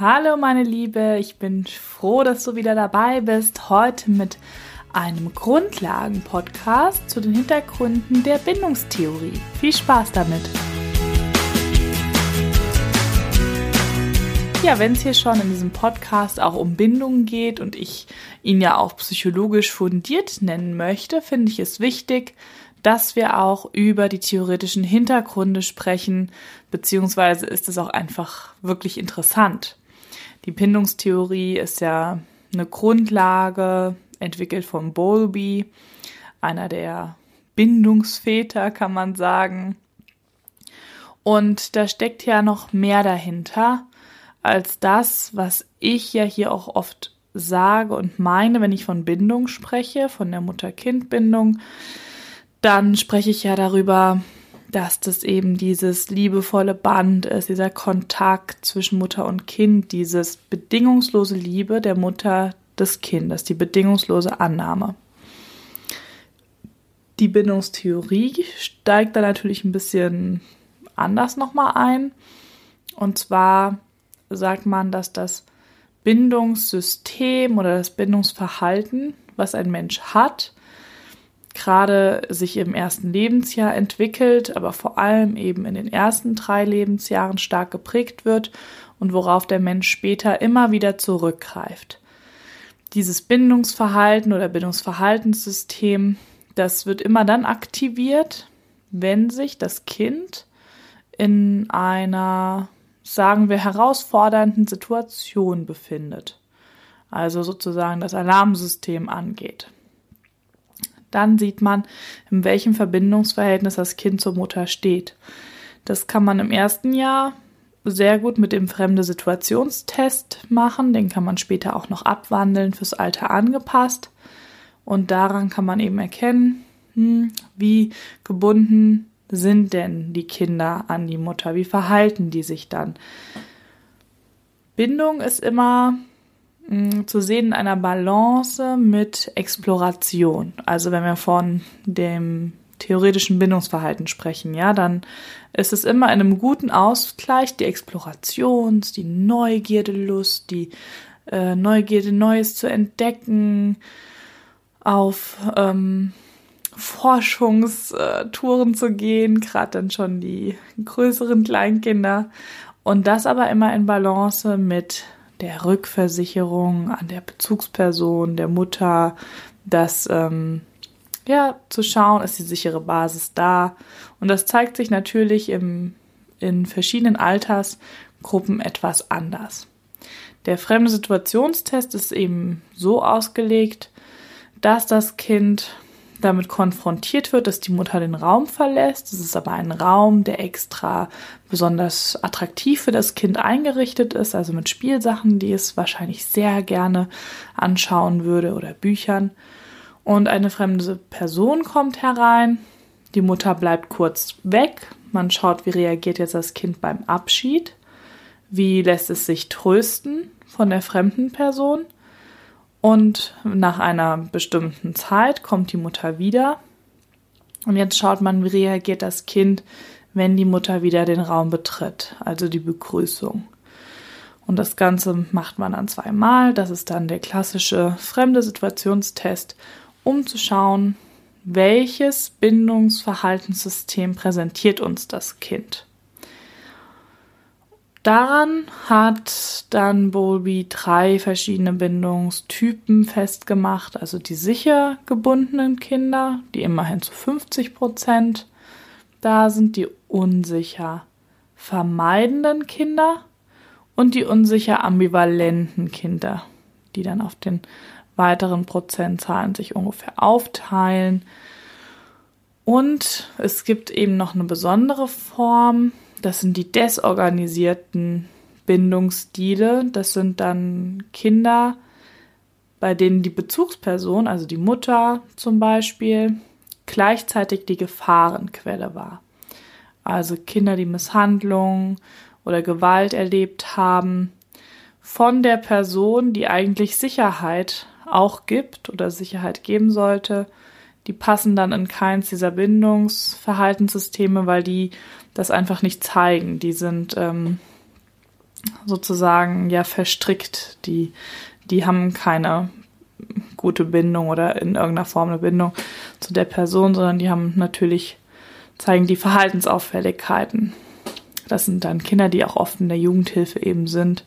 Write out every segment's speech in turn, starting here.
Hallo meine Liebe, ich bin froh, dass du wieder dabei bist. Heute mit einem Grundlagen-Podcast zu den Hintergründen der Bindungstheorie. Viel Spaß damit! Ja, wenn es hier schon in diesem Podcast auch um Bindungen geht und ich ihn ja auch psychologisch fundiert nennen möchte, finde ich es wichtig, dass wir auch über die theoretischen Hintergründe sprechen, beziehungsweise ist es auch einfach wirklich interessant. Die Bindungstheorie ist ja eine Grundlage, entwickelt von Bowlby, einer der Bindungsväter, kann man sagen. Und da steckt ja noch mehr dahinter als das, was ich ja hier auch oft sage und meine, wenn ich von Bindung spreche, von der Mutter-Kind-Bindung, dann spreche ich ja darüber, dass das eben dieses liebevolle Band ist, dieser Kontakt zwischen Mutter und Kind, dieses bedingungslose Liebe der Mutter des Kindes, die bedingungslose Annahme. Die Bindungstheorie steigt da natürlich ein bisschen anders nochmal ein. Und zwar sagt man, dass das Bindungssystem oder das Bindungsverhalten, was ein Mensch hat, gerade sich im ersten Lebensjahr entwickelt, aber vor allem eben in den ersten drei Lebensjahren stark geprägt wird und worauf der Mensch später immer wieder zurückgreift. Dieses Bindungsverhalten oder Bindungsverhaltenssystem, das wird immer dann aktiviert, wenn sich das Kind in einer, sagen wir, herausfordernden Situation befindet. Also sozusagen das Alarmsystem angeht dann sieht man, in welchem Verbindungsverhältnis das Kind zur Mutter steht. Das kann man im ersten Jahr sehr gut mit dem fremde Situationstest machen. Den kann man später auch noch abwandeln, fürs Alter angepasst. Und daran kann man eben erkennen, hm, wie gebunden sind denn die Kinder an die Mutter? Wie verhalten die sich dann? Bindung ist immer Mm, zu sehen in einer Balance mit Exploration. Also wenn wir von dem theoretischen Bindungsverhalten sprechen, ja, dann ist es immer in einem guten Ausgleich die Exploration, die Neugierde, Lust, die äh, Neugierde, Neues zu entdecken, auf ähm, Forschungstouren zu gehen, gerade dann schon die größeren Kleinkinder. Und das aber immer in Balance mit der Rückversicherung an der Bezugsperson, der Mutter, das ähm, ja zu schauen, ist die sichere Basis da. Und das zeigt sich natürlich im, in verschiedenen Altersgruppen etwas anders. Der fremde Situationstest ist eben so ausgelegt, dass das Kind damit konfrontiert wird, dass die Mutter den Raum verlässt. Es ist aber ein Raum, der extra besonders attraktiv für das Kind eingerichtet ist, also mit Spielsachen, die es wahrscheinlich sehr gerne anschauen würde oder Büchern. Und eine fremde Person kommt herein. Die Mutter bleibt kurz weg. Man schaut, wie reagiert jetzt das Kind beim Abschied. Wie lässt es sich trösten von der fremden Person? Und nach einer bestimmten Zeit kommt die Mutter wieder. Und jetzt schaut man, wie reagiert das Kind, wenn die Mutter wieder den Raum betritt, also die Begrüßung. Und das Ganze macht man dann zweimal. Das ist dann der klassische fremde Situationstest, um zu schauen, welches Bindungsverhaltenssystem präsentiert uns das Kind. Daran hat dann Bowlby drei verschiedene Bindungstypen festgemacht, also die sicher gebundenen Kinder, die immerhin zu 50 Prozent da sind, die unsicher vermeidenden Kinder und die unsicher ambivalenten Kinder, die dann auf den weiteren Prozentzahlen sich ungefähr aufteilen. Und es gibt eben noch eine besondere Form, das sind die desorganisierten Bindungsstile. Das sind dann Kinder, bei denen die Bezugsperson, also die Mutter zum Beispiel, gleichzeitig die Gefahrenquelle war. Also Kinder, die Misshandlung oder Gewalt erlebt haben, von der Person, die eigentlich Sicherheit auch gibt oder Sicherheit geben sollte, die passen dann in keins dieser Bindungsverhaltenssysteme, weil die das einfach nicht zeigen. Die sind ähm, sozusagen ja verstrickt. Die, die haben keine gute Bindung oder in irgendeiner Form eine Bindung zu der Person, sondern die haben natürlich, zeigen die Verhaltensauffälligkeiten. Das sind dann Kinder, die auch oft in der Jugendhilfe eben sind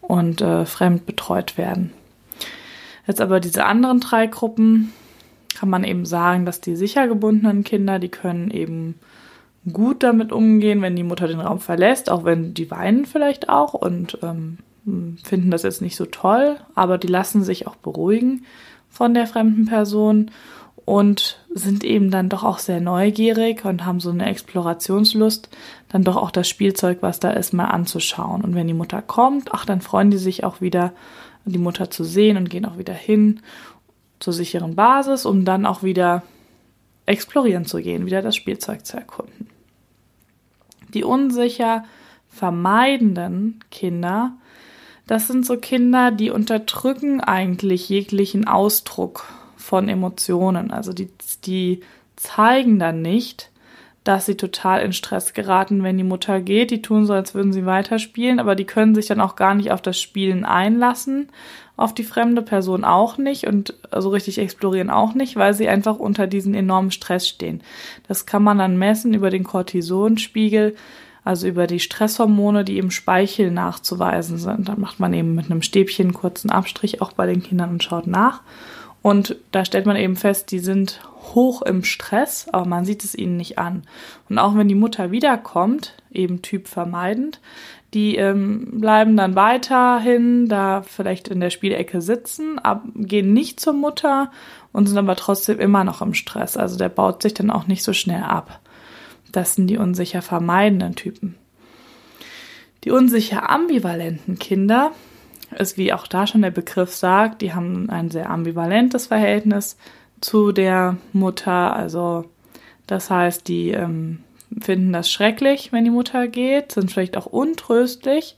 und äh, fremd betreut werden. Jetzt aber diese anderen drei Gruppen kann man eben sagen, dass die sicher gebundenen Kinder, die können eben gut damit umgehen, wenn die Mutter den Raum verlässt, auch wenn die weinen vielleicht auch und ähm, finden das jetzt nicht so toll, aber die lassen sich auch beruhigen von der fremden Person und sind eben dann doch auch sehr neugierig und haben so eine Explorationslust, dann doch auch das Spielzeug, was da ist, mal anzuschauen. Und wenn die Mutter kommt, ach, dann freuen die sich auch wieder, die Mutter zu sehen und gehen auch wieder hin zur sicheren Basis, um dann auch wieder explorieren zu gehen, wieder das Spielzeug zu erkunden. Die unsicher vermeidenden Kinder, das sind so Kinder, die unterdrücken eigentlich jeglichen Ausdruck von Emotionen. Also die, die zeigen dann nicht, dass sie total in Stress geraten, wenn die Mutter geht. Die tun so, als würden sie weiterspielen, aber die können sich dann auch gar nicht auf das Spielen einlassen, auf die fremde Person auch nicht und so richtig explorieren auch nicht, weil sie einfach unter diesen enormen Stress stehen. Das kann man dann messen über den Cortisonspiegel, also über die Stresshormone, die im Speichel nachzuweisen sind. Dann macht man eben mit einem Stäbchen einen kurzen Abstrich auch bei den Kindern und schaut nach. Und da stellt man eben fest, die sind hoch im Stress, aber man sieht es ihnen nicht an. Und auch wenn die Mutter wiederkommt, eben Typ vermeidend, die ähm, bleiben dann weiterhin da vielleicht in der Spielecke sitzen, ab, gehen nicht zur Mutter und sind aber trotzdem immer noch im Stress. Also der baut sich dann auch nicht so schnell ab. Das sind die unsicher vermeidenden Typen. Die unsicher ambivalenten Kinder, ist, wie auch da schon der Begriff sagt, die haben ein sehr ambivalentes Verhältnis zu der Mutter. Also das heißt, die ähm, finden das schrecklich, wenn die Mutter geht, sind vielleicht auch untröstlich,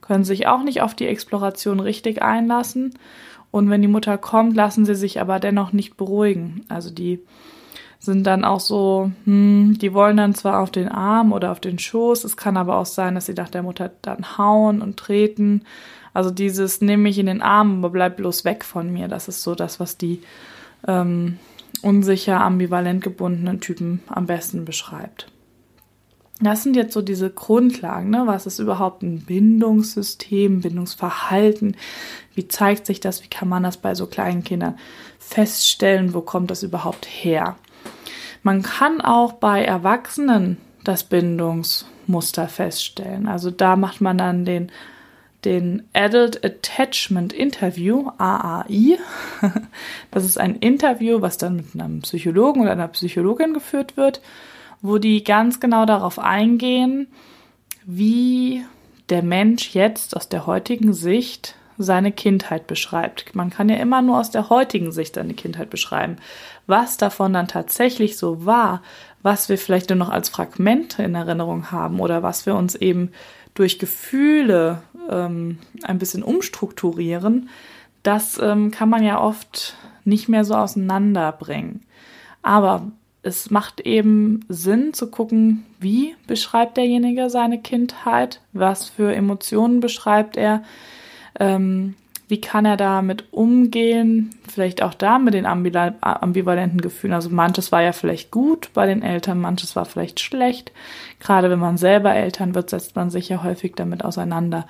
können sich auch nicht auf die Exploration richtig einlassen. Und wenn die Mutter kommt, lassen sie sich aber dennoch nicht beruhigen. Also die sind dann auch so, hm, die wollen dann zwar auf den Arm oder auf den Schoß, es kann aber auch sein, dass sie nach der Mutter dann hauen und treten. Also dieses, nimm mich in den Arm, aber bleib bloß weg von mir. Das ist so das, was die ähm, unsicher, ambivalent gebundenen Typen am besten beschreibt. Das sind jetzt so diese Grundlagen, ne? Was ist überhaupt ein Bindungssystem, Bindungsverhalten? Wie zeigt sich das? Wie kann man das bei so kleinen Kindern feststellen? Wo kommt das überhaupt her? Man kann auch bei Erwachsenen das Bindungsmuster feststellen. Also da macht man dann den den Adult Attachment Interview, AAI. Das ist ein Interview, was dann mit einem Psychologen oder einer Psychologin geführt wird, wo die ganz genau darauf eingehen, wie der Mensch jetzt aus der heutigen Sicht seine Kindheit beschreibt. Man kann ja immer nur aus der heutigen Sicht seine Kindheit beschreiben. Was davon dann tatsächlich so war, was wir vielleicht nur noch als Fragmente in Erinnerung haben oder was wir uns eben durch Gefühle ähm, ein bisschen umstrukturieren, das ähm, kann man ja oft nicht mehr so auseinanderbringen. Aber es macht eben Sinn zu gucken, wie beschreibt derjenige seine Kindheit, was für Emotionen beschreibt er, ähm, wie kann er damit umgehen? Vielleicht auch da mit den ambivalenten Gefühlen. Also manches war ja vielleicht gut bei den Eltern, manches war vielleicht schlecht. Gerade wenn man selber Eltern wird, setzt man sich ja häufig damit auseinander.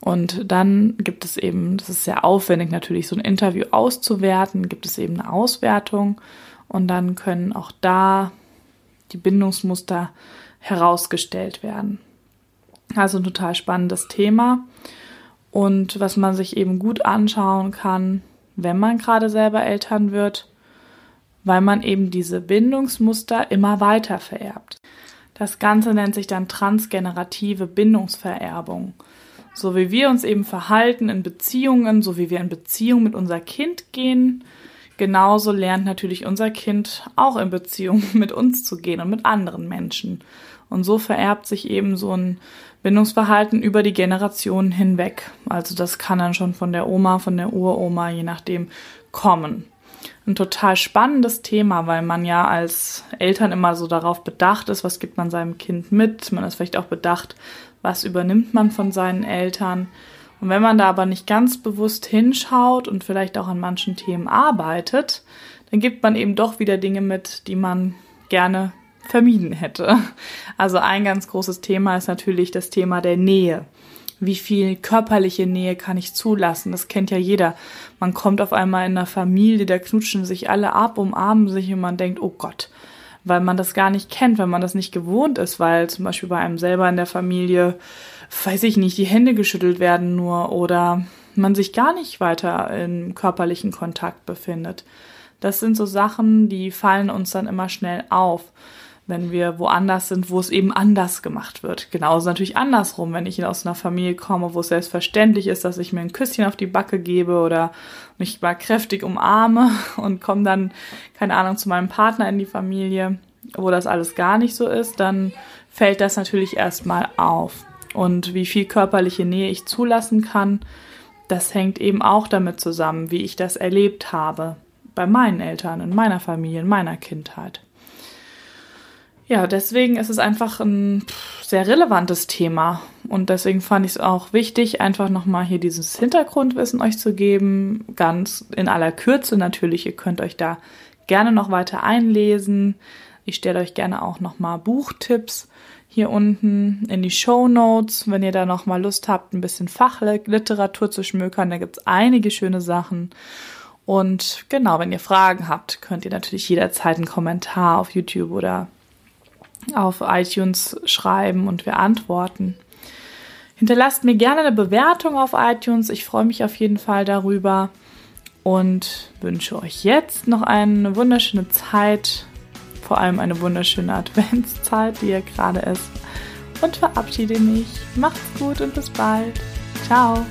Und dann gibt es eben, das ist sehr aufwendig natürlich, so ein Interview auszuwerten, gibt es eben eine Auswertung. Und dann können auch da die Bindungsmuster herausgestellt werden. Also ein total spannendes Thema und was man sich eben gut anschauen kann, wenn man gerade selber Eltern wird, weil man eben diese Bindungsmuster immer weiter vererbt. Das Ganze nennt sich dann transgenerative Bindungsvererbung. So wie wir uns eben verhalten in Beziehungen, so wie wir in Beziehung mit unser Kind gehen, genauso lernt natürlich unser Kind auch in Beziehung mit uns zu gehen und mit anderen Menschen. Und so vererbt sich eben so ein Bindungsverhalten über die Generationen hinweg. Also das kann dann schon von der Oma, von der Uroma, je nachdem, kommen. Ein total spannendes Thema, weil man ja als Eltern immer so darauf bedacht ist, was gibt man seinem Kind mit. Man ist vielleicht auch bedacht, was übernimmt man von seinen Eltern. Und wenn man da aber nicht ganz bewusst hinschaut und vielleicht auch an manchen Themen arbeitet, dann gibt man eben doch wieder Dinge mit, die man gerne vermieden hätte. Also ein ganz großes Thema ist natürlich das Thema der Nähe. Wie viel körperliche Nähe kann ich zulassen? Das kennt ja jeder. Man kommt auf einmal in einer Familie, da knutschen sich alle ab, umarmen sich und man denkt, oh Gott, weil man das gar nicht kennt, weil man das nicht gewohnt ist, weil zum Beispiel bei einem selber in der Familie, weiß ich nicht, die Hände geschüttelt werden nur oder man sich gar nicht weiter im körperlichen Kontakt befindet. Das sind so Sachen, die fallen uns dann immer schnell auf wenn wir woanders sind, wo es eben anders gemacht wird. Genauso natürlich andersrum, wenn ich aus einer Familie komme, wo es selbstverständlich ist, dass ich mir ein Küsschen auf die Backe gebe oder mich mal kräftig umarme und komme dann, keine Ahnung, zu meinem Partner in die Familie, wo das alles gar nicht so ist, dann fällt das natürlich erstmal auf. Und wie viel körperliche Nähe ich zulassen kann, das hängt eben auch damit zusammen, wie ich das erlebt habe bei meinen Eltern, in meiner Familie, in meiner Kindheit. Ja, deswegen ist es einfach ein sehr relevantes Thema. Und deswegen fand ich es auch wichtig, einfach nochmal hier dieses Hintergrundwissen euch zu geben. Ganz in aller Kürze natürlich. Ihr könnt euch da gerne noch weiter einlesen. Ich stelle euch gerne auch nochmal Buchtipps hier unten in die Show Notes, wenn ihr da nochmal Lust habt, ein bisschen Fachliteratur zu schmökern. Da gibt's einige schöne Sachen. Und genau, wenn ihr Fragen habt, könnt ihr natürlich jederzeit einen Kommentar auf YouTube oder auf iTunes schreiben und wir antworten. Hinterlasst mir gerne eine Bewertung auf iTunes. Ich freue mich auf jeden Fall darüber und wünsche euch jetzt noch eine wunderschöne Zeit, vor allem eine wunderschöne Adventszeit, die hier gerade ist. Und verabschiede mich. Macht's gut und bis bald. Ciao.